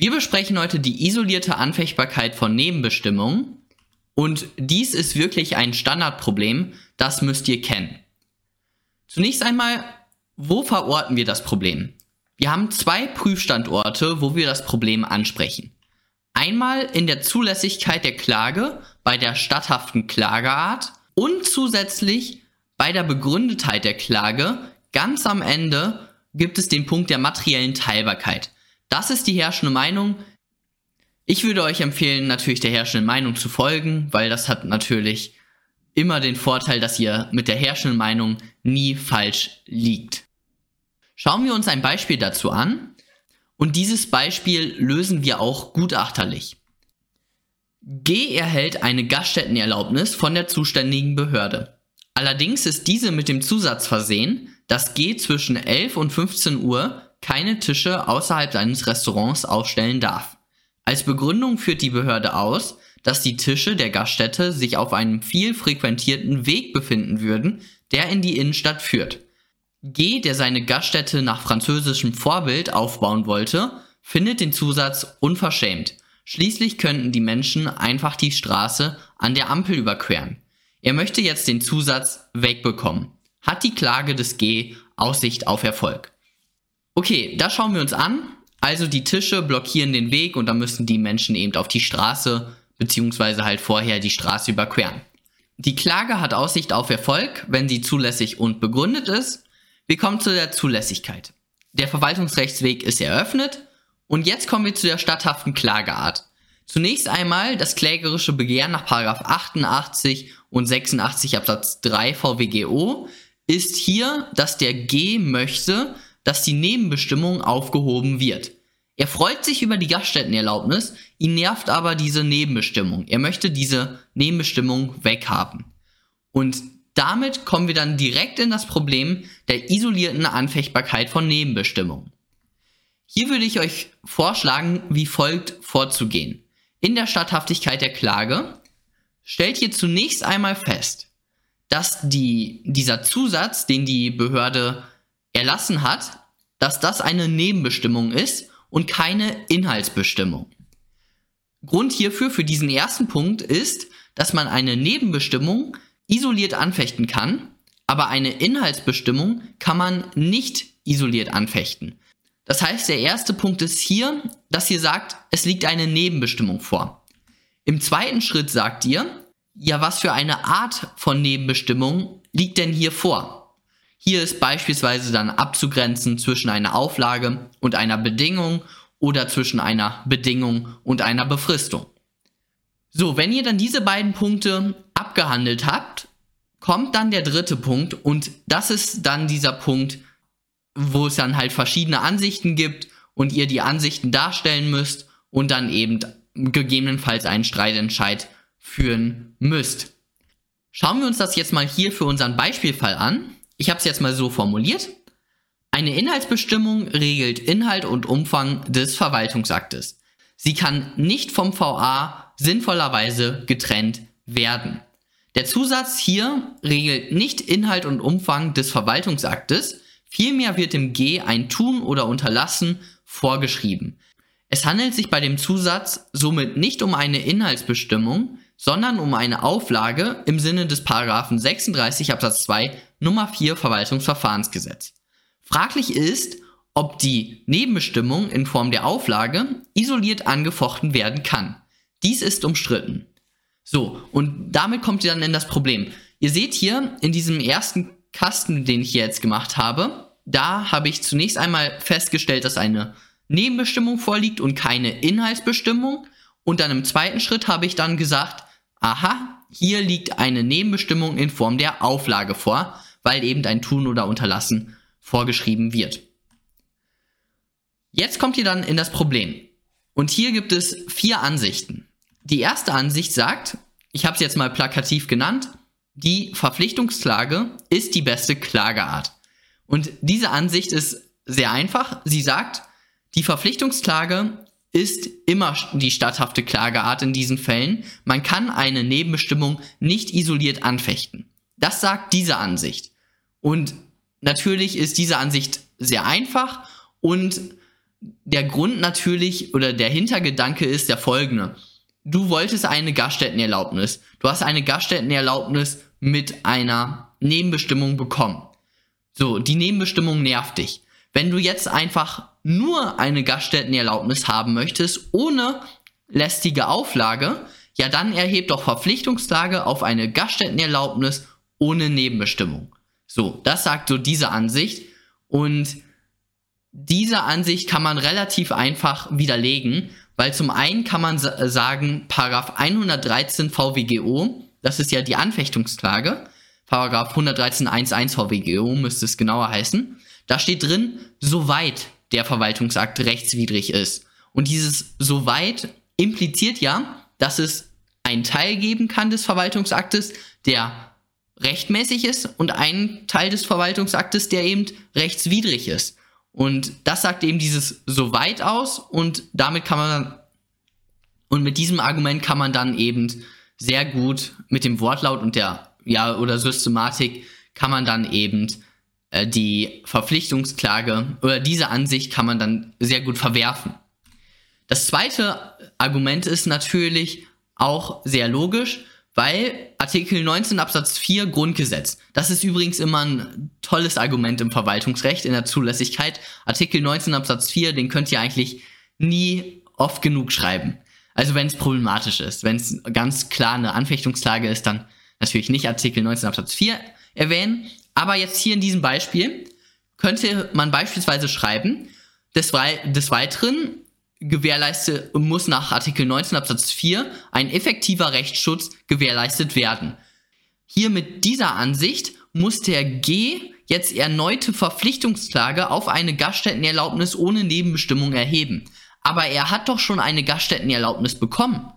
Wir besprechen heute die isolierte Anfechtbarkeit von Nebenbestimmungen und dies ist wirklich ein Standardproblem, das müsst ihr kennen. Zunächst einmal, wo verorten wir das Problem? Wir haben zwei Prüfstandorte, wo wir das Problem ansprechen. Einmal in der Zulässigkeit der Klage bei der statthaften Klageart und zusätzlich bei der Begründetheit der Klage. Ganz am Ende gibt es den Punkt der materiellen Teilbarkeit. Das ist die herrschende Meinung. Ich würde euch empfehlen, natürlich der herrschenden Meinung zu folgen, weil das hat natürlich immer den Vorteil, dass ihr mit der herrschenden Meinung nie falsch liegt. Schauen wir uns ein Beispiel dazu an. Und dieses Beispiel lösen wir auch gutachterlich. G erhält eine Gaststättenerlaubnis von der zuständigen Behörde. Allerdings ist diese mit dem Zusatz versehen, dass G zwischen 11 und 15 Uhr keine Tische außerhalb seines Restaurants aufstellen darf. Als Begründung führt die Behörde aus, dass die Tische der Gaststätte sich auf einem viel frequentierten Weg befinden würden, der in die Innenstadt führt. G, der seine Gaststätte nach französischem Vorbild aufbauen wollte, findet den Zusatz unverschämt. Schließlich könnten die Menschen einfach die Straße an der Ampel überqueren. Er möchte jetzt den Zusatz wegbekommen. Hat die Klage des G Aussicht auf Erfolg? Okay, das schauen wir uns an. Also die Tische blockieren den Weg und dann müssen die Menschen eben auf die Straße beziehungsweise halt vorher die Straße überqueren. Die Klage hat Aussicht auf Erfolg, wenn sie zulässig und begründet ist. Wir kommen zu der Zulässigkeit. Der Verwaltungsrechtsweg ist eröffnet und jetzt kommen wir zu der statthaften Klageart. Zunächst einmal das klägerische Begehren nach 88 und 86 Absatz 3 VWGO ist hier, dass der G möchte, dass die Nebenbestimmung aufgehoben wird. Er freut sich über die Gaststättenerlaubnis, ihn nervt aber diese Nebenbestimmung. Er möchte diese Nebenbestimmung weghaben. Und damit kommen wir dann direkt in das Problem der isolierten Anfechtbarkeit von Nebenbestimmungen. Hier würde ich euch vorschlagen, wie folgt vorzugehen. In der Statthaftigkeit der Klage stellt ihr zunächst einmal fest, dass die, dieser Zusatz, den die Behörde erlassen hat, dass das eine Nebenbestimmung ist und keine Inhaltsbestimmung. Grund hierfür für diesen ersten Punkt ist, dass man eine Nebenbestimmung isoliert anfechten kann, aber eine Inhaltsbestimmung kann man nicht isoliert anfechten. Das heißt, der erste Punkt ist hier, dass ihr sagt, es liegt eine Nebenbestimmung vor. Im zweiten Schritt sagt ihr, ja, was für eine Art von Nebenbestimmung liegt denn hier vor? Hier ist beispielsweise dann abzugrenzen zwischen einer Auflage und einer Bedingung oder zwischen einer Bedingung und einer Befristung. So, wenn ihr dann diese beiden Punkte abgehandelt habt, kommt dann der dritte Punkt und das ist dann dieser Punkt, wo es dann halt verschiedene Ansichten gibt und ihr die Ansichten darstellen müsst und dann eben gegebenenfalls einen Streitentscheid führen müsst. Schauen wir uns das jetzt mal hier für unseren Beispielfall an. Ich habe es jetzt mal so formuliert. Eine Inhaltsbestimmung regelt Inhalt und Umfang des Verwaltungsaktes. Sie kann nicht vom VA sinnvollerweise getrennt werden. Der Zusatz hier regelt nicht Inhalt und Umfang des Verwaltungsaktes, vielmehr wird dem G ein Tun oder Unterlassen vorgeschrieben. Es handelt sich bei dem Zusatz somit nicht um eine Inhaltsbestimmung, sondern um eine Auflage im Sinne des Paragraphen 36 Absatz 2 Nummer 4 Verwaltungsverfahrensgesetz. Fraglich ist, ob die Nebenbestimmung in Form der Auflage isoliert angefochten werden kann. Dies ist umstritten. So, und damit kommt ihr dann in das Problem. Ihr seht hier in diesem ersten Kasten, den ich jetzt gemacht habe, da habe ich zunächst einmal festgestellt, dass eine Nebenbestimmung vorliegt und keine Inhaltsbestimmung. Und dann im zweiten Schritt habe ich dann gesagt, aha, hier liegt eine Nebenbestimmung in Form der Auflage vor, weil eben ein Tun oder Unterlassen vorgeschrieben wird. Jetzt kommt ihr dann in das Problem. Und hier gibt es vier Ansichten. Die erste Ansicht sagt, ich habe es jetzt mal plakativ genannt, die Verpflichtungsklage ist die beste Klageart. Und diese Ansicht ist sehr einfach. Sie sagt, die Verpflichtungsklage ist immer die statthafte Klageart in diesen Fällen. Man kann eine Nebenbestimmung nicht isoliert anfechten. Das sagt diese Ansicht. Und natürlich ist diese Ansicht sehr einfach und der Grund natürlich oder der Hintergedanke ist der folgende. Du wolltest eine Gaststättenerlaubnis. Du hast eine Gaststättenerlaubnis mit einer Nebenbestimmung bekommen. So, die Nebenbestimmung nervt dich. Wenn du jetzt einfach nur eine Gaststättenerlaubnis haben möchtest, ohne lästige Auflage, ja dann erhebt doch Verpflichtungslage auf eine Gaststättenerlaubnis ohne Nebenbestimmung. So, das sagt so diese Ansicht. Und diese Ansicht kann man relativ einfach widerlegen, weil zum einen kann man sagen, Paragraph 113 VWGO, das ist ja die Anfechtungsklage, Paragraph 113.1.1 VWGO müsste es genauer heißen, da steht drin, soweit der Verwaltungsakt rechtswidrig ist. Und dieses soweit impliziert ja, dass es einen Teil geben kann des Verwaltungsaktes, der rechtmäßig ist und einen Teil des Verwaltungsaktes, der eben rechtswidrig ist. Und das sagt eben dieses soweit aus und damit kann man und mit diesem Argument kann man dann eben sehr gut mit dem Wortlaut und der, ja, oder Systematik kann man dann eben äh, die Verpflichtungsklage oder diese Ansicht kann man dann sehr gut verwerfen. Das zweite Argument ist natürlich auch sehr logisch, weil Artikel 19 Absatz 4 Grundgesetz, das ist übrigens immer ein tolles Argument im Verwaltungsrecht, in der Zulässigkeit. Artikel 19 Absatz 4, den könnt ihr eigentlich nie oft genug schreiben. Also wenn es problematisch ist, wenn es ganz klar eine Anfechtungsklage ist, dann natürlich nicht Artikel 19 Absatz 4 erwähnen. Aber jetzt hier in diesem Beispiel könnte man beispielsweise schreiben, des, des Weiteren gewährleistet, muss nach Artikel 19 Absatz 4 ein effektiver Rechtsschutz gewährleistet werden. Hier mit dieser Ansicht muss der G jetzt erneute Verpflichtungsklage auf eine Gaststättenerlaubnis ohne Nebenbestimmung erheben. Aber er hat doch schon eine Gaststättenerlaubnis bekommen.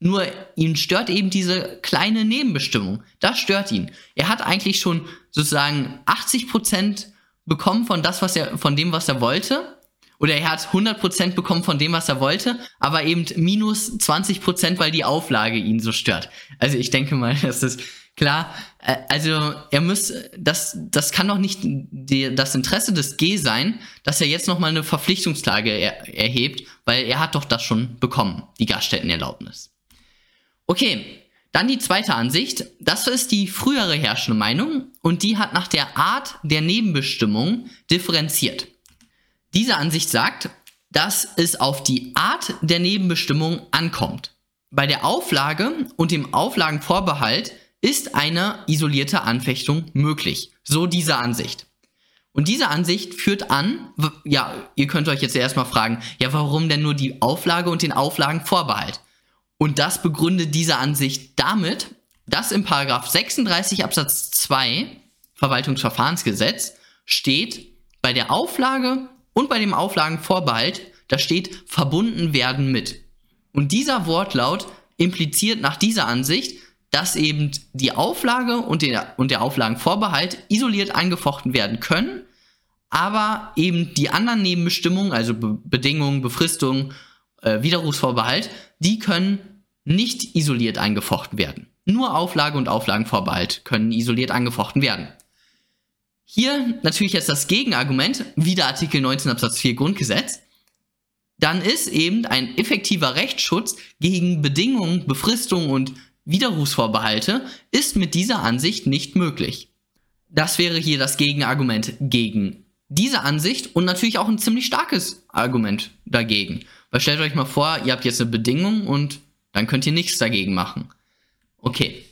Nur ihn stört eben diese kleine Nebenbestimmung. Das stört ihn. Er hat eigentlich schon sozusagen 80% bekommen von das, was er, von dem, was er wollte oder er hat 100% bekommen von dem, was er wollte, aber eben minus 20%, weil die Auflage ihn so stört. Also ich denke mal, das ist klar. Also er muss, das, das kann doch nicht die, das Interesse des G sein, dass er jetzt nochmal eine Verpflichtungsklage er, erhebt, weil er hat doch das schon bekommen, die Gaststättenerlaubnis. Okay, dann die zweite Ansicht. Das ist die frühere herrschende Meinung und die hat nach der Art der Nebenbestimmung differenziert. Diese Ansicht sagt, dass es auf die Art der Nebenbestimmung ankommt. Bei der Auflage und dem Auflagenvorbehalt ist eine isolierte Anfechtung möglich. So diese Ansicht. Und diese Ansicht führt an, ja, ihr könnt euch jetzt erstmal fragen, ja, warum denn nur die Auflage und den Auflagenvorbehalt? Und das begründet diese Ansicht damit, dass im Paragraph 36 Absatz 2 Verwaltungsverfahrensgesetz steht, bei der Auflage und bei dem Auflagenvorbehalt, da steht verbunden werden mit. Und dieser Wortlaut impliziert nach dieser Ansicht, dass eben die Auflage und der, und der Auflagenvorbehalt isoliert angefochten werden können, aber eben die anderen Nebenbestimmungen, also Be Bedingungen, Befristung, äh, Widerrufsvorbehalt, die können nicht isoliert angefochten werden. Nur Auflage und Auflagenvorbehalt können isoliert angefochten werden. Hier natürlich jetzt das Gegenargument, wieder Artikel 19 Absatz 4 Grundgesetz. Dann ist eben ein effektiver Rechtsschutz gegen Bedingungen, Befristungen und Widerrufsvorbehalte ist mit dieser Ansicht nicht möglich. Das wäre hier das Gegenargument gegen diese Ansicht und natürlich auch ein ziemlich starkes Argument dagegen. Weil stellt euch mal vor, ihr habt jetzt eine Bedingung und dann könnt ihr nichts dagegen machen. Okay.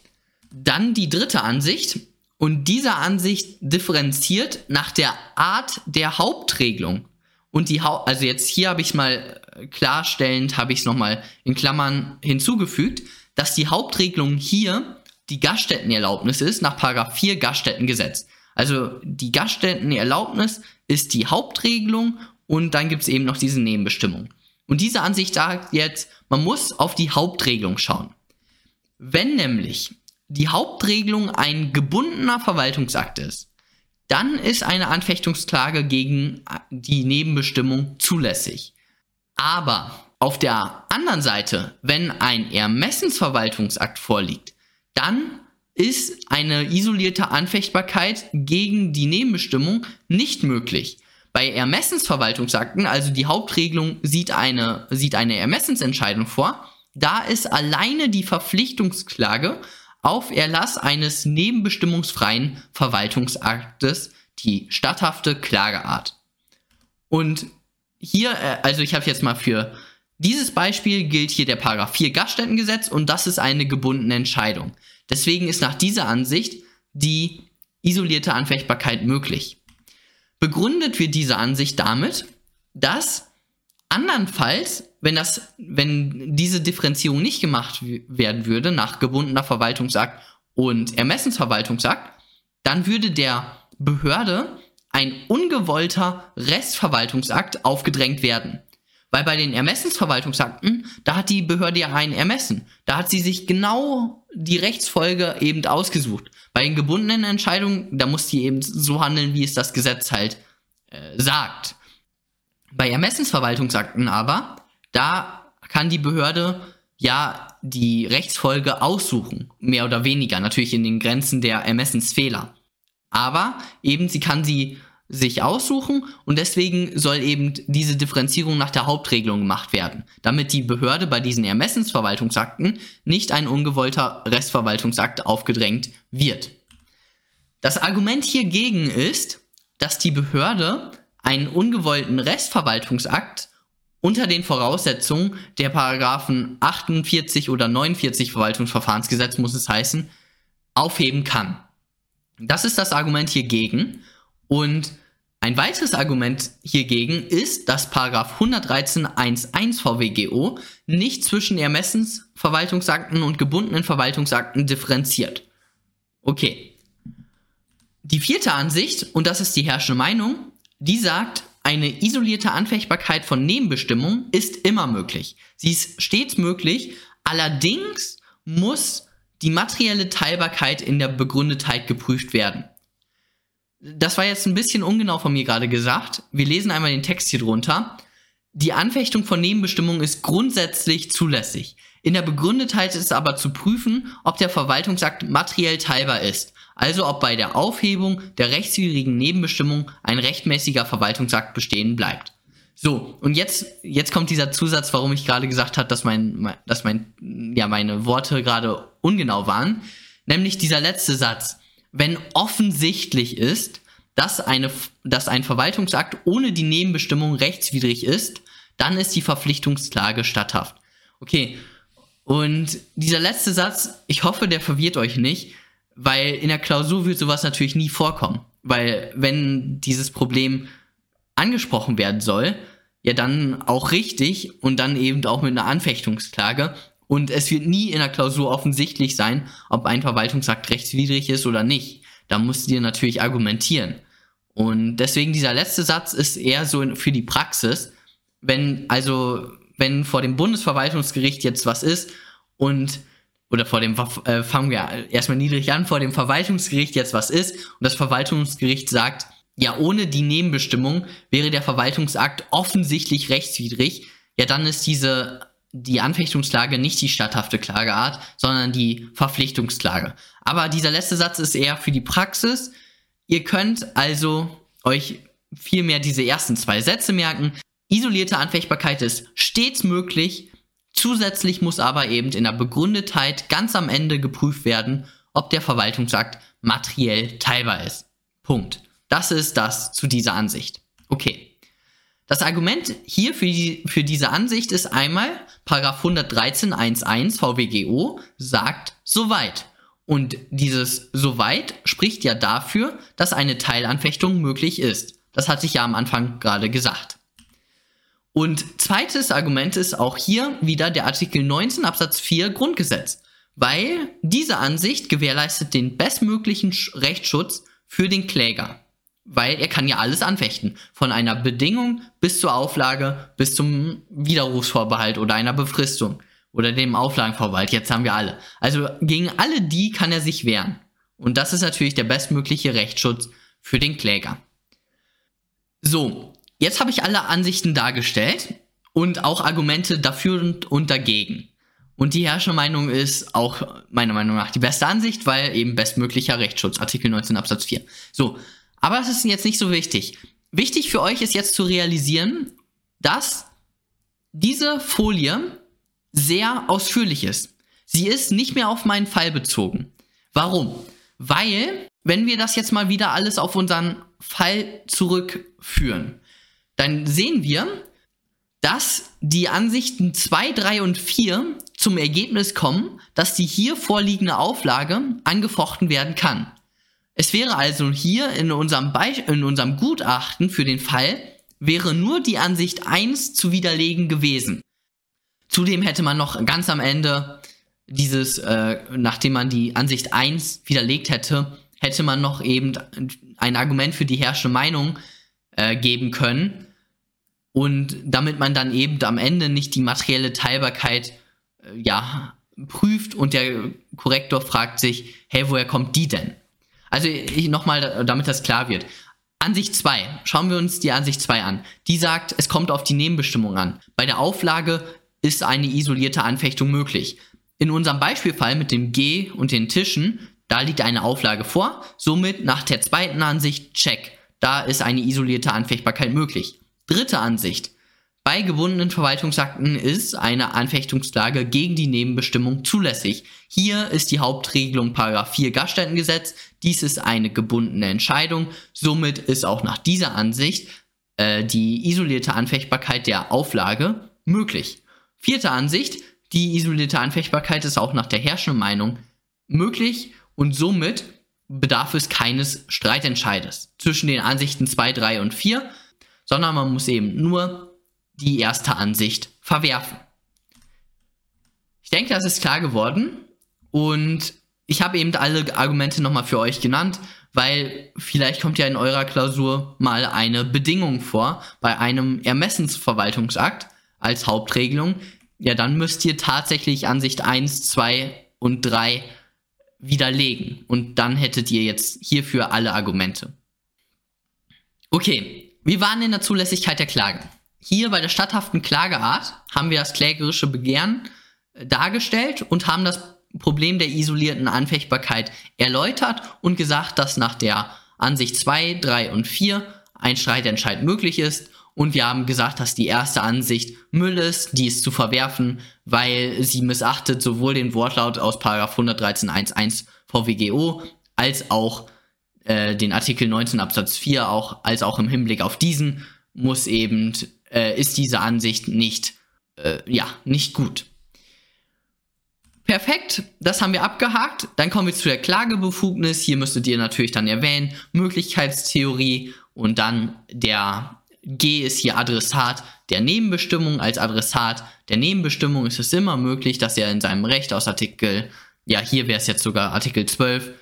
Dann die dritte Ansicht. Und diese Ansicht differenziert nach der Art der Hauptregelung. Und die Haupt, also jetzt hier habe ich mal äh, klarstellend, habe ich es nochmal in Klammern hinzugefügt, dass die Hauptregelung hier die Gaststättenerlaubnis ist nach Paragraph 4 Gaststättengesetz. Also die Gaststättenerlaubnis ist die Hauptregelung und dann gibt es eben noch diese Nebenbestimmung. Und diese Ansicht sagt jetzt, man muss auf die Hauptregelung schauen. Wenn nämlich die Hauptregelung ein gebundener Verwaltungsakt ist, dann ist eine Anfechtungsklage gegen die Nebenbestimmung zulässig. Aber auf der anderen Seite, wenn ein Ermessensverwaltungsakt vorliegt, dann ist eine isolierte Anfechtbarkeit gegen die Nebenbestimmung nicht möglich. Bei Ermessensverwaltungsakten, also die Hauptregelung sieht eine, sieht eine Ermessensentscheidung vor, da ist alleine die Verpflichtungsklage auf Erlass eines nebenbestimmungsfreien Verwaltungsaktes die statthafte Klageart. Und hier, äh, also ich habe jetzt mal für dieses Beispiel gilt hier der Paragraph 4 Gaststättengesetz und das ist eine gebundene Entscheidung. Deswegen ist nach dieser Ansicht die isolierte Anfechtbarkeit möglich. Begründet wird diese Ansicht damit, dass andernfalls, wenn das, wenn diese Differenzierung nicht gemacht werden würde nach gebundener Verwaltungsakt und Ermessensverwaltungsakt, dann würde der Behörde ein ungewollter Restverwaltungsakt aufgedrängt werden. Weil bei den Ermessensverwaltungsakten, da hat die Behörde ja ein Ermessen. Da hat sie sich genau die Rechtsfolge eben ausgesucht. Bei den gebundenen Entscheidungen, da muss die eben so handeln, wie es das Gesetz halt äh, sagt. Bei Ermessensverwaltungsakten aber, da kann die Behörde ja die Rechtsfolge aussuchen, mehr oder weniger, natürlich in den Grenzen der Ermessensfehler. Aber eben sie kann sie sich aussuchen und deswegen soll eben diese Differenzierung nach der Hauptregelung gemacht werden, damit die Behörde bei diesen Ermessensverwaltungsakten nicht ein ungewollter Restverwaltungsakt aufgedrängt wird. Das Argument hiergegen ist, dass die Behörde einen ungewollten Restverwaltungsakt unter den Voraussetzungen der Paragraphen 48 oder 49 Verwaltungsverfahrensgesetz muss es heißen, aufheben kann. Das ist das Argument hiergegen und ein weiteres Argument hiergegen ist, dass 113.1.1 VWGO nicht zwischen Ermessensverwaltungsakten und gebundenen Verwaltungsakten differenziert. Okay. Die vierte Ansicht, und das ist die herrschende Meinung, die sagt, eine isolierte Anfechtbarkeit von Nebenbestimmungen ist immer möglich. Sie ist stets möglich, allerdings muss die materielle Teilbarkeit in der Begründetheit geprüft werden das war jetzt ein bisschen ungenau von mir gerade gesagt. Wir lesen einmal den Text hier drunter. Die Anfechtung von Nebenbestimmungen ist grundsätzlich zulässig. In der Begründetheit ist aber zu prüfen, ob der Verwaltungsakt materiell teilbar ist. Also ob bei der Aufhebung der rechtswidrigen Nebenbestimmung ein rechtmäßiger Verwaltungsakt bestehen bleibt. So, und jetzt, jetzt kommt dieser Zusatz, warum ich gerade gesagt habe, dass mein, dass mein, ja, meine Worte gerade ungenau waren. Nämlich dieser letzte Satz wenn offensichtlich ist, dass, eine, dass ein Verwaltungsakt ohne die Nebenbestimmung rechtswidrig ist, dann ist die Verpflichtungsklage statthaft. Okay, und dieser letzte Satz, ich hoffe, der verwirrt euch nicht, weil in der Klausur wird sowas natürlich nie vorkommen. Weil wenn dieses Problem angesprochen werden soll, ja dann auch richtig und dann eben auch mit einer Anfechtungsklage. Und es wird nie in der Klausur offensichtlich sein, ob ein Verwaltungsakt rechtswidrig ist oder nicht. Da musst du dir natürlich argumentieren. Und deswegen dieser letzte Satz ist eher so für die Praxis. Wenn, also, wenn vor dem Bundesverwaltungsgericht jetzt was ist und oder vor dem, äh, fangen wir erstmal niedrig an, vor dem Verwaltungsgericht jetzt was ist und das Verwaltungsgericht sagt, ja, ohne die Nebenbestimmung wäre der Verwaltungsakt offensichtlich rechtswidrig, ja, dann ist diese die Anfechtungsklage nicht die statthafte Klageart, sondern die Verpflichtungsklage. Aber dieser letzte Satz ist eher für die Praxis. Ihr könnt also euch vielmehr diese ersten zwei Sätze merken. Isolierte Anfechtbarkeit ist stets möglich. Zusätzlich muss aber eben in der Begründetheit ganz am Ende geprüft werden, ob der Verwaltungsakt materiell teilbar ist. Punkt. Das ist das zu dieser Ansicht. Okay. Das Argument hier für, die, für diese Ansicht ist einmal, Paragraph 113.1.1 VWGO sagt soweit. Und dieses soweit spricht ja dafür, dass eine Teilanfechtung möglich ist. Das hatte ich ja am Anfang gerade gesagt. Und zweites Argument ist auch hier wieder der Artikel 19 Absatz 4 Grundgesetz, weil diese Ansicht gewährleistet den bestmöglichen Rechtsschutz für den Kläger weil er kann ja alles anfechten. Von einer Bedingung bis zur Auflage, bis zum Widerrufsvorbehalt oder einer Befristung oder dem Auflagenvorbehalt. Jetzt haben wir alle. Also gegen alle die kann er sich wehren. Und das ist natürlich der bestmögliche Rechtsschutz für den Kläger. So, jetzt habe ich alle Ansichten dargestellt und auch Argumente dafür und dagegen. Und die Herrschermeinung ist auch meiner Meinung nach die beste Ansicht, weil eben bestmöglicher Rechtsschutz, Artikel 19 Absatz 4. So, aber es ist jetzt nicht so wichtig. Wichtig für euch ist jetzt zu realisieren, dass diese Folie sehr ausführlich ist. Sie ist nicht mehr auf meinen Fall bezogen. Warum? Weil, wenn wir das jetzt mal wieder alles auf unseren Fall zurückführen, dann sehen wir, dass die Ansichten 2, 3 und 4 zum Ergebnis kommen, dass die hier vorliegende Auflage angefochten werden kann. Es wäre also hier in unserem, Be in unserem Gutachten für den Fall, wäre nur die Ansicht 1 zu widerlegen gewesen. Zudem hätte man noch ganz am Ende dieses, äh, nachdem man die Ansicht 1 widerlegt hätte, hätte man noch eben ein Argument für die herrschende Meinung äh, geben können. Und damit man dann eben am Ende nicht die materielle Teilbarkeit äh, ja, prüft und der Korrektor fragt sich, hey, woher kommt die denn? Also nochmal, damit das klar wird. Ansicht 2. Schauen wir uns die Ansicht 2 an. Die sagt, es kommt auf die Nebenbestimmung an. Bei der Auflage ist eine isolierte Anfechtung möglich. In unserem Beispielfall mit dem G und den Tischen, da liegt eine Auflage vor. Somit nach der zweiten Ansicht, check. Da ist eine isolierte Anfechtbarkeit möglich. Dritte Ansicht. Bei gebundenen Verwaltungsakten ist eine Anfechtungsklage gegen die Nebenbestimmung zulässig. Hier ist die Hauptregelung 4 Gaststättengesetz. Dies ist eine gebundene Entscheidung. Somit ist auch nach dieser Ansicht äh, die isolierte Anfechtbarkeit der Auflage möglich. Vierte Ansicht, die isolierte Anfechtbarkeit ist auch nach der herrschenden Meinung möglich und somit bedarf es keines Streitentscheides zwischen den Ansichten 2, 3 und 4, sondern man muss eben nur die erste Ansicht verwerfen. Ich denke, das ist klar geworden und ich habe eben alle Argumente nochmal für euch genannt, weil vielleicht kommt ja in eurer Klausur mal eine Bedingung vor bei einem Ermessensverwaltungsakt als Hauptregelung. Ja, dann müsst ihr tatsächlich Ansicht 1, 2 und 3 widerlegen und dann hättet ihr jetzt hierfür alle Argumente. Okay, wir waren in der Zulässigkeit der Klage. Hier bei der statthaften Klageart haben wir das klägerische Begehren äh, dargestellt und haben das Problem der isolierten Anfechtbarkeit erläutert und gesagt, dass nach der Ansicht 2, 3 und 4 ein Streitentscheid möglich ist. Und wir haben gesagt, dass die erste Ansicht Müll ist, die ist zu verwerfen, weil sie missachtet sowohl den Wortlaut aus 113.1.1 VWGO als auch äh, den Artikel 19 Absatz 4, auch, als auch im Hinblick auf diesen muss eben äh, ist diese Ansicht nicht, äh, ja, nicht gut. Perfekt, das haben wir abgehakt. Dann kommen wir zu der Klagebefugnis. Hier müsstet ihr natürlich dann erwähnen, Möglichkeitstheorie und dann der G ist hier Adressat der Nebenbestimmung. Als Adressat der Nebenbestimmung ist es immer möglich, dass er in seinem Recht aus Artikel, ja, hier wäre es jetzt sogar Artikel 12,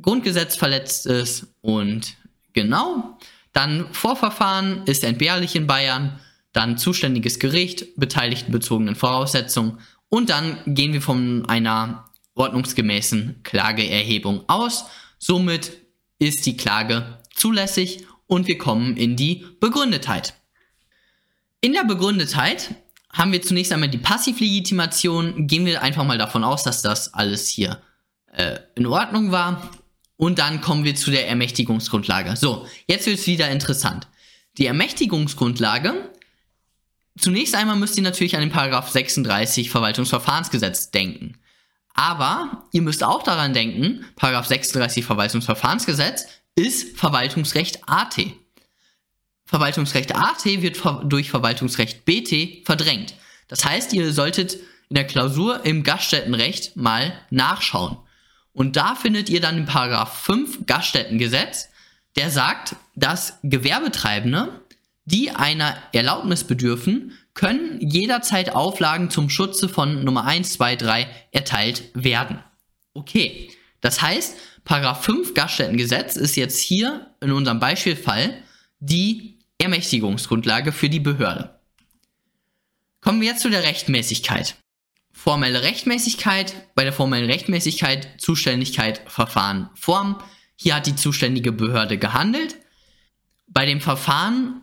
Grundgesetz verletzt ist und genau. Dann Vorverfahren ist entbehrlich in Bayern dann zuständiges Gericht, beteiligtenbezogenen Voraussetzungen und dann gehen wir von einer ordnungsgemäßen Klageerhebung aus. Somit ist die Klage zulässig und wir kommen in die Begründetheit. In der Begründetheit haben wir zunächst einmal die Passivlegitimation. Gehen wir einfach mal davon aus, dass das alles hier äh, in Ordnung war. Und dann kommen wir zu der Ermächtigungsgrundlage. So, jetzt wird es wieder interessant. Die Ermächtigungsgrundlage Zunächst einmal müsst ihr natürlich an den Paragraph 36 Verwaltungsverfahrensgesetz denken. Aber ihr müsst auch daran denken, Paragraph 36 Verwaltungsverfahrensgesetz ist Verwaltungsrecht AT. Verwaltungsrecht AT wird durch Verwaltungsrecht BT verdrängt. Das heißt, ihr solltet in der Klausur im Gaststättenrecht mal nachschauen. Und da findet ihr dann den Paragraph 5 Gaststättengesetz, der sagt, dass Gewerbetreibende die einer Erlaubnis bedürfen, können jederzeit Auflagen zum Schutze von Nummer 1, 2, 3 erteilt werden. Okay, das heißt, Paragraph 5 Gaststättengesetz ist jetzt hier in unserem Beispielfall die Ermächtigungsgrundlage für die Behörde. Kommen wir jetzt zu der Rechtmäßigkeit. Formelle Rechtmäßigkeit, bei der formellen Rechtmäßigkeit Zuständigkeit, Verfahren, Form. Hier hat die zuständige Behörde gehandelt. Bei dem Verfahren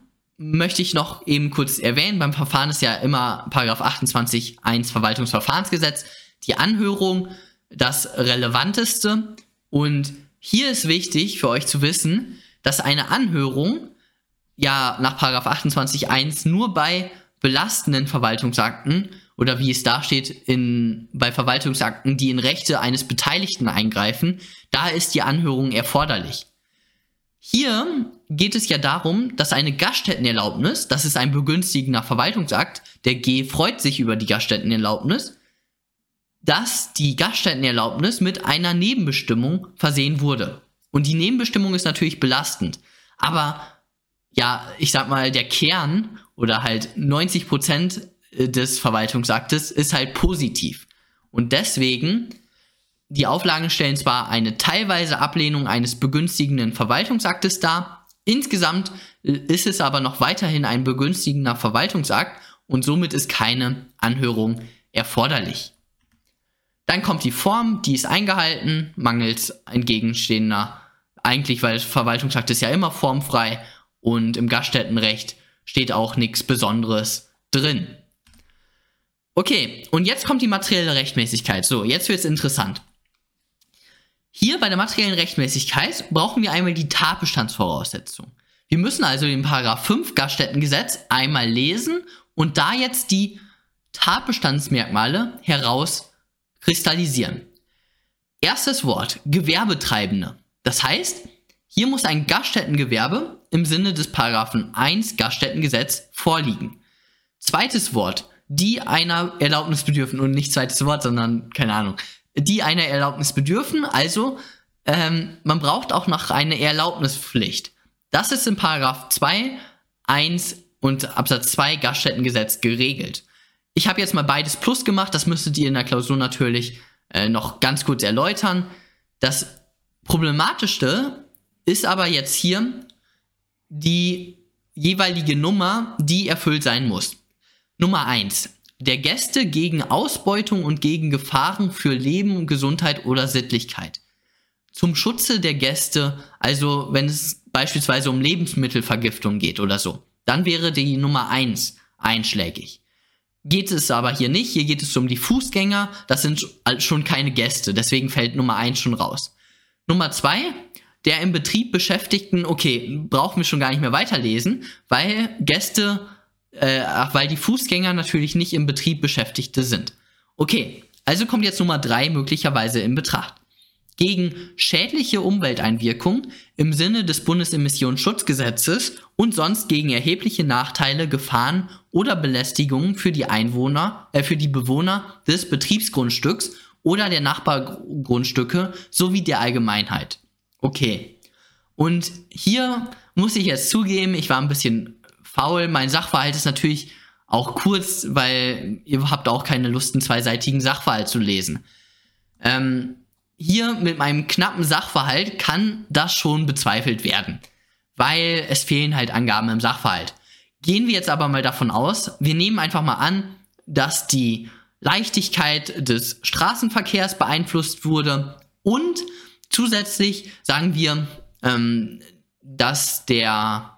möchte ich noch eben kurz erwähnen, beim Verfahren ist ja immer Paragraph 28 1 Verwaltungsverfahrensgesetz die Anhörung das relevanteste und hier ist wichtig für euch zu wissen, dass eine Anhörung ja nach 28.1 nur bei belastenden Verwaltungsakten oder wie es da steht in, bei Verwaltungsakten, die in Rechte eines Beteiligten eingreifen, da ist die Anhörung erforderlich. Hier geht es ja darum, dass eine Gaststättenerlaubnis, das ist ein begünstigender Verwaltungsakt, der G freut sich über die Gaststättenerlaubnis, dass die Gaststättenerlaubnis mit einer Nebenbestimmung versehen wurde. Und die Nebenbestimmung ist natürlich belastend. Aber ja, ich sag mal, der Kern oder halt 90 Prozent des Verwaltungsaktes ist halt positiv. Und deswegen die Auflagen stellen zwar eine teilweise Ablehnung eines begünstigenden Verwaltungsaktes dar, insgesamt ist es aber noch weiterhin ein begünstigender Verwaltungsakt und somit ist keine Anhörung erforderlich. Dann kommt die Form, die ist eingehalten, mangels entgegenstehender, eigentlich weil Verwaltungsakt ist ja immer formfrei und im Gaststättenrecht steht auch nichts Besonderes drin. Okay, und jetzt kommt die materielle Rechtmäßigkeit. So, jetzt wird es interessant. Hier bei der materiellen Rechtmäßigkeit brauchen wir einmal die Tatbestandsvoraussetzung. Wir müssen also den Paragraph 5 Gaststättengesetz einmal lesen und da jetzt die Tatbestandsmerkmale herauskristallisieren. Erstes Wort, Gewerbetreibende. Das heißt, hier muss ein Gaststättengewerbe im Sinne des Paragraphen 1 Gaststättengesetz vorliegen. Zweites Wort, die einer Erlaubnis bedürfen und nicht zweites Wort, sondern keine Ahnung, die einer Erlaubnis bedürfen. Also ähm, man braucht auch noch eine Erlaubnispflicht. Das ist in Paragraph 2, 1 und Absatz 2 Gaststättengesetz geregelt. Ich habe jetzt mal beides plus gemacht, das müsstet ihr in der Klausur natürlich äh, noch ganz kurz erläutern. Das Problematischste ist aber jetzt hier die jeweilige Nummer, die erfüllt sein muss. Nummer 1 der Gäste gegen Ausbeutung und gegen Gefahren für Leben, Gesundheit oder Sittlichkeit. Zum Schutze der Gäste, also wenn es beispielsweise um Lebensmittelvergiftung geht oder so, dann wäre die Nummer eins einschlägig. Geht es aber hier nicht, hier geht es um die Fußgänger, das sind schon keine Gäste, deswegen fällt Nummer eins schon raus. Nummer zwei, der im Betrieb Beschäftigten, okay, brauchen wir schon gar nicht mehr weiterlesen, weil Gäste äh, weil die Fußgänger natürlich nicht im Betrieb Beschäftigte sind. Okay, also kommt jetzt Nummer drei möglicherweise in Betracht. Gegen schädliche Umwelteinwirkungen im Sinne des Bundesemissionsschutzgesetzes und sonst gegen erhebliche Nachteile, Gefahren oder Belästigungen für die Einwohner, äh, für die Bewohner des Betriebsgrundstücks oder der Nachbargrundstücke sowie der Allgemeinheit. Okay. Und hier muss ich jetzt zugeben, ich war ein bisschen faul. Mein Sachverhalt ist natürlich auch kurz, weil ihr habt auch keine Lust, einen zweiseitigen Sachverhalt zu lesen. Ähm, hier mit meinem knappen Sachverhalt kann das schon bezweifelt werden, weil es fehlen halt Angaben im Sachverhalt. Gehen wir jetzt aber mal davon aus, wir nehmen einfach mal an, dass die Leichtigkeit des Straßenverkehrs beeinflusst wurde und zusätzlich sagen wir, ähm, dass der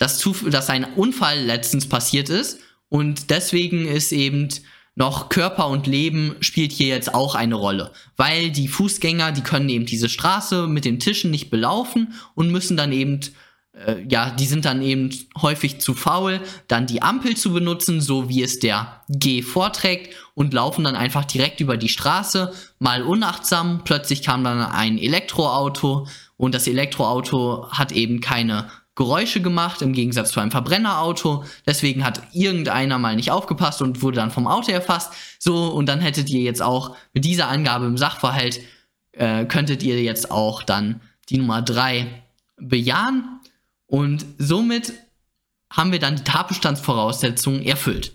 dass, zu, dass ein Unfall letztens passiert ist und deswegen ist eben noch Körper und Leben spielt hier jetzt auch eine Rolle, weil die Fußgänger, die können eben diese Straße mit den Tischen nicht belaufen und müssen dann eben äh, ja, die sind dann eben häufig zu faul, dann die Ampel zu benutzen, so wie es der G vorträgt und laufen dann einfach direkt über die Straße, mal unachtsam, plötzlich kam dann ein Elektroauto und das Elektroauto hat eben keine Geräusche gemacht, im Gegensatz zu einem Verbrennerauto. Deswegen hat irgendeiner mal nicht aufgepasst und wurde dann vom Auto erfasst. So, und dann hättet ihr jetzt auch mit dieser Angabe im Sachverhalt, äh, könntet ihr jetzt auch dann die Nummer 3 bejahen. Und somit haben wir dann die Tatbestandsvoraussetzungen erfüllt.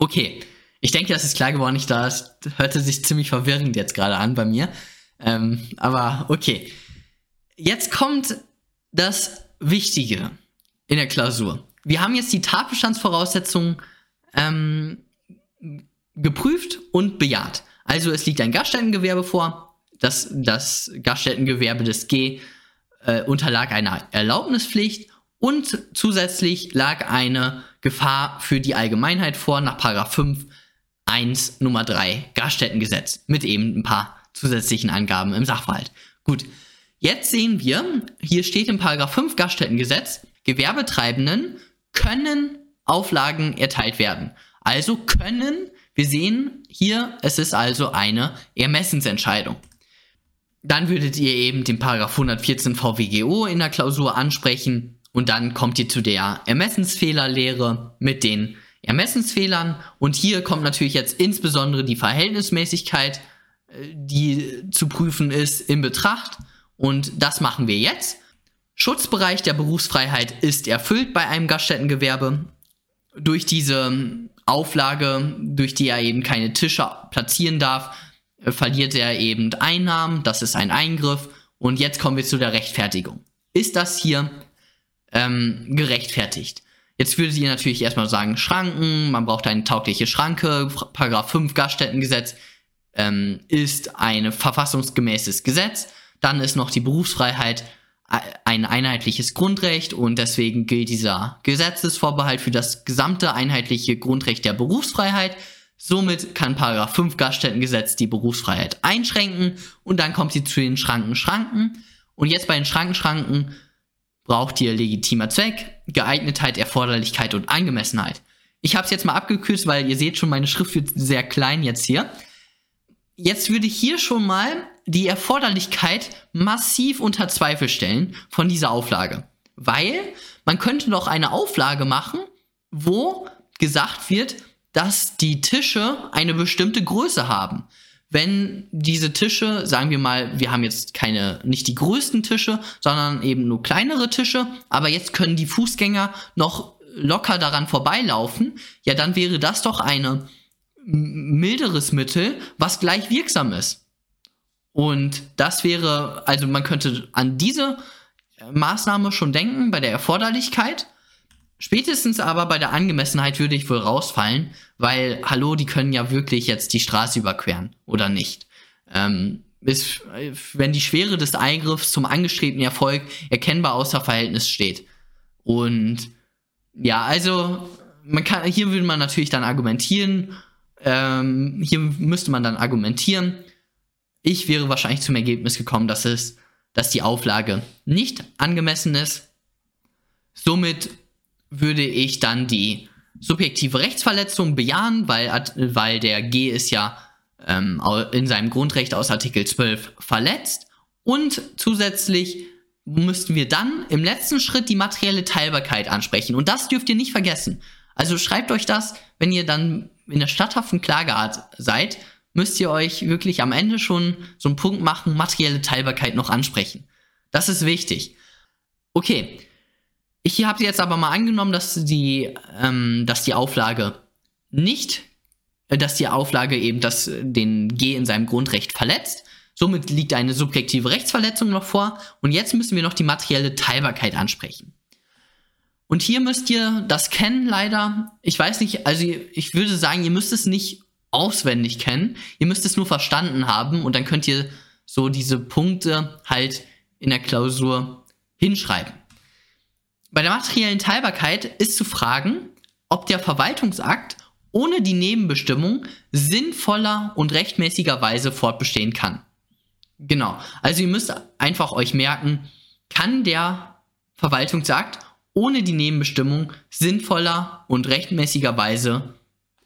Okay, ich denke, das ist klar geworden. Ich, das hörte sich ziemlich verwirrend jetzt gerade an bei mir. Ähm, aber okay. Jetzt kommt das Wichtige in der Klausur. Wir haben jetzt die Tatbestandsvoraussetzungen ähm, geprüft und bejaht. Also es liegt ein Gaststättengewerbe vor. Das, das Gaststättengewerbe des G äh, unterlag einer Erlaubnispflicht und zusätzlich lag eine Gefahr für die Allgemeinheit vor nach 5 1 Nummer 3 Gaststättengesetz mit eben ein paar zusätzlichen Angaben im Sachverhalt. Gut, Jetzt sehen wir, hier steht im Paragraph 5 Gaststättengesetz, Gewerbetreibenden können Auflagen erteilt werden. Also können, wir sehen hier, es ist also eine Ermessensentscheidung. Dann würdet ihr eben den Paragraph 114 VWGO in der Klausur ansprechen und dann kommt ihr zu der Ermessensfehlerlehre mit den Ermessensfehlern und hier kommt natürlich jetzt insbesondere die Verhältnismäßigkeit, äh, die zu prüfen ist, in Betracht und das machen wir jetzt. Schutzbereich der Berufsfreiheit ist erfüllt bei einem Gaststättengewerbe. Durch diese Auflage, durch die er eben keine Tische platzieren darf, äh, verliert er eben Einnahmen. Das ist ein Eingriff. Und jetzt kommen wir zu der Rechtfertigung. Ist das hier ähm, gerechtfertigt? Jetzt würdet ihr natürlich erstmal sagen, Schranken, man braucht eine taugliche Schranke, Paragraph 5 Gaststättengesetz ähm, ist ein verfassungsgemäßes Gesetz. Dann ist noch die Berufsfreiheit ein einheitliches Grundrecht und deswegen gilt dieser Gesetzesvorbehalt für das gesamte einheitliche Grundrecht der Berufsfreiheit. Somit kann Paragraph 5 Gaststättengesetz die Berufsfreiheit einschränken und dann kommt sie zu den Schranken Schranken. Und jetzt bei den Schranken Schranken braucht ihr legitimer Zweck, Geeignetheit, Erforderlichkeit und Angemessenheit. Ich habe es jetzt mal abgekürzt, weil ihr seht schon, meine Schrift wird sehr klein jetzt hier. Jetzt würde ich hier schon mal die Erforderlichkeit massiv unter Zweifel stellen von dieser Auflage. Weil man könnte doch eine Auflage machen, wo gesagt wird, dass die Tische eine bestimmte Größe haben. Wenn diese Tische, sagen wir mal, wir haben jetzt keine, nicht die größten Tische, sondern eben nur kleinere Tische, aber jetzt können die Fußgänger noch locker daran vorbeilaufen, ja, dann wäre das doch eine milderes Mittel, was gleich wirksam ist. Und das wäre, also man könnte an diese Maßnahme schon denken bei der Erforderlichkeit. Spätestens aber bei der Angemessenheit würde ich wohl rausfallen, weil, hallo, die können ja wirklich jetzt die Straße überqueren oder nicht. Ähm, ist, wenn die Schwere des Eingriffs zum angestrebten Erfolg erkennbar außer Verhältnis steht. Und ja, also man kann, hier würde man natürlich dann argumentieren, ähm, hier müsste man dann argumentieren, ich wäre wahrscheinlich zum Ergebnis gekommen, dass es, dass die Auflage nicht angemessen ist. Somit würde ich dann die subjektive Rechtsverletzung bejahen, weil, weil der G ist ja ähm, in seinem Grundrecht aus Artikel 12 verletzt. Und zusätzlich müssten wir dann im letzten Schritt die materielle Teilbarkeit ansprechen. Und das dürft ihr nicht vergessen. Also schreibt euch das, wenn ihr dann in der statthaften Klageart seid, müsst ihr euch wirklich am Ende schon so einen Punkt machen, materielle Teilbarkeit noch ansprechen. Das ist wichtig. Okay. Ich habe jetzt aber mal angenommen, dass die, ähm, dass die Auflage nicht, äh, dass die Auflage eben das, den G in seinem Grundrecht verletzt. Somit liegt eine subjektive Rechtsverletzung noch vor. Und jetzt müssen wir noch die materielle Teilbarkeit ansprechen. Und hier müsst ihr das kennen, leider. Ich weiß nicht, also ich würde sagen, ihr müsst es nicht auswendig kennen. Ihr müsst es nur verstanden haben und dann könnt ihr so diese Punkte halt in der Klausur hinschreiben. Bei der materiellen Teilbarkeit ist zu fragen, ob der Verwaltungsakt ohne die Nebenbestimmung sinnvoller und rechtmäßigerweise fortbestehen kann. Genau. Also ihr müsst einfach euch merken, kann der Verwaltungsakt ohne die Nebenbestimmung sinnvoller und rechtmäßigerweise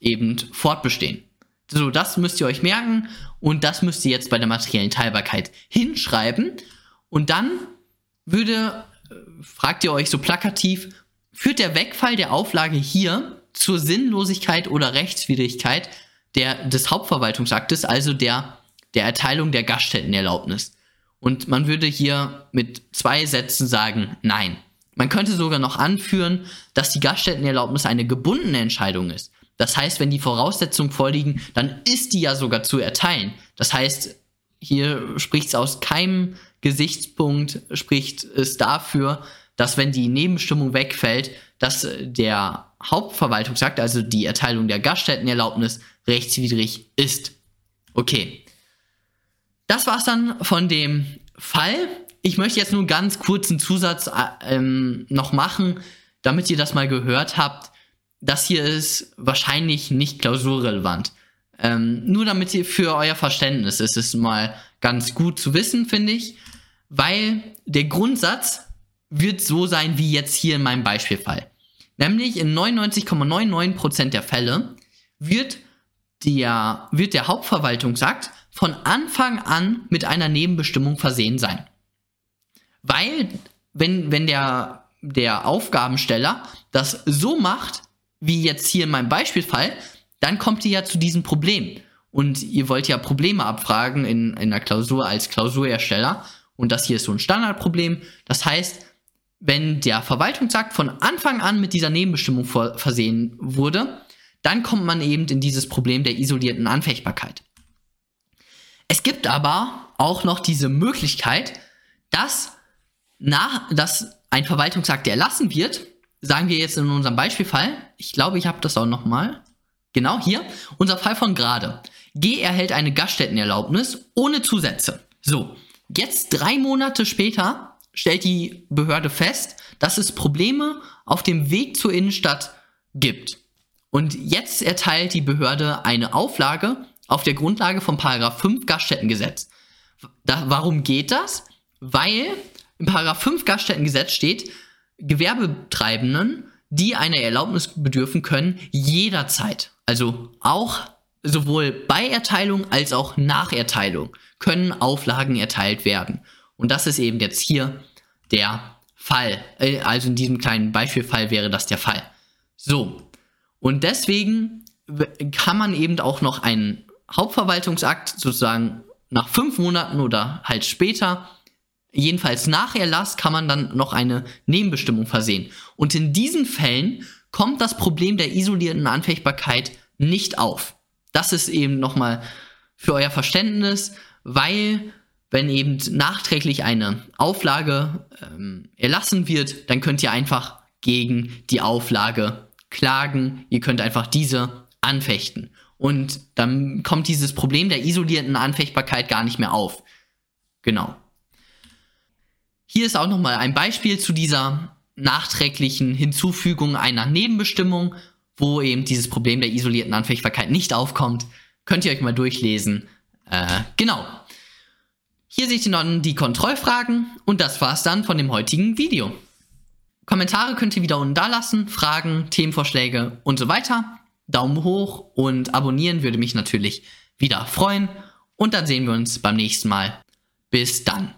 eben fortbestehen. So, das müsst ihr euch merken und das müsst ihr jetzt bei der materiellen Teilbarkeit hinschreiben. Und dann würde, äh, fragt ihr euch so plakativ, führt der Wegfall der Auflage hier zur Sinnlosigkeit oder Rechtswidrigkeit der, des Hauptverwaltungsaktes, also der, der Erteilung der Gaststättenerlaubnis. Und man würde hier mit zwei Sätzen sagen, nein. Man könnte sogar noch anführen, dass die Gaststättenerlaubnis eine gebundene Entscheidung ist. Das heißt, wenn die Voraussetzungen vorliegen, dann ist die ja sogar zu erteilen. Das heißt, hier spricht es aus keinem Gesichtspunkt, spricht es dafür, dass wenn die Nebenstimmung wegfällt, dass der Hauptverwaltungsakt, also die Erteilung der Gaststättenerlaubnis, rechtswidrig ist. Okay. Das war's dann von dem Fall. Ich möchte jetzt nur ganz kurzen Zusatz äh, ähm, noch machen, damit ihr das mal gehört habt das hier ist wahrscheinlich nicht klausurrelevant. Ähm, nur damit ihr für euer Verständnis ist es mal ganz gut zu wissen, finde ich, weil der Grundsatz wird so sein wie jetzt hier in meinem Beispielfall. Nämlich in 99,99% der Fälle wird der, wird der Hauptverwaltungsakt von Anfang an mit einer Nebenbestimmung versehen sein. Weil, wenn, wenn der, der Aufgabensteller das so macht, wie jetzt hier in meinem Beispielfall, dann kommt ihr ja zu diesem Problem. Und ihr wollt ja Probleme abfragen in, in der Klausur als Klausurersteller. Und das hier ist so ein Standardproblem. Das heißt, wenn der Verwaltungsakt von Anfang an mit dieser Nebenbestimmung vor, versehen wurde, dann kommt man eben in dieses Problem der isolierten Anfechtbarkeit. Es gibt aber auch noch diese Möglichkeit, dass, nach, dass ein Verwaltungsakt erlassen wird, sagen wir jetzt in unserem Beispielfall, ich glaube, ich habe das auch nochmal, genau hier, unser Fall von gerade. G erhält eine Gaststättenerlaubnis ohne Zusätze. So, jetzt drei Monate später stellt die Behörde fest, dass es Probleme auf dem Weg zur Innenstadt gibt. Und jetzt erteilt die Behörde eine Auflage auf der Grundlage von Paragraph 5 Gaststättengesetz. Da, warum geht das? Weil im Paragraph 5 Gaststättengesetz steht, Gewerbetreibenden, die einer Erlaubnis bedürfen können, jederzeit, also auch sowohl bei Erteilung als auch nach Erteilung, können Auflagen erteilt werden. Und das ist eben jetzt hier der Fall. Äh, also in diesem kleinen Beispielfall wäre das der Fall. So. Und deswegen kann man eben auch noch einen Hauptverwaltungsakt sozusagen nach fünf Monaten oder halt später, jedenfalls nach Erlass, kann man dann noch eine Nebenbestimmung versehen. Und in diesen Fällen kommt das Problem der isolierten Anfechtbarkeit nicht auf. Das ist eben nochmal für euer Verständnis, weil wenn eben nachträglich eine Auflage ähm, erlassen wird, dann könnt ihr einfach gegen die Auflage klagen. Ihr könnt einfach diese anfechten. Und dann kommt dieses Problem der isolierten Anfechtbarkeit gar nicht mehr auf. Genau. Hier ist auch nochmal ein Beispiel zu dieser nachträglichen Hinzufügung einer Nebenbestimmung, wo eben dieses Problem der isolierten Anfechtbarkeit nicht aufkommt. Könnt ihr euch mal durchlesen. Äh, genau. Hier seht ihr dann die Kontrollfragen und das war's dann von dem heutigen Video. Kommentare könnt ihr wieder unten da lassen, Fragen, Themenvorschläge und so weiter. Daumen hoch und abonnieren würde mich natürlich wieder freuen. Und dann sehen wir uns beim nächsten Mal. Bis dann.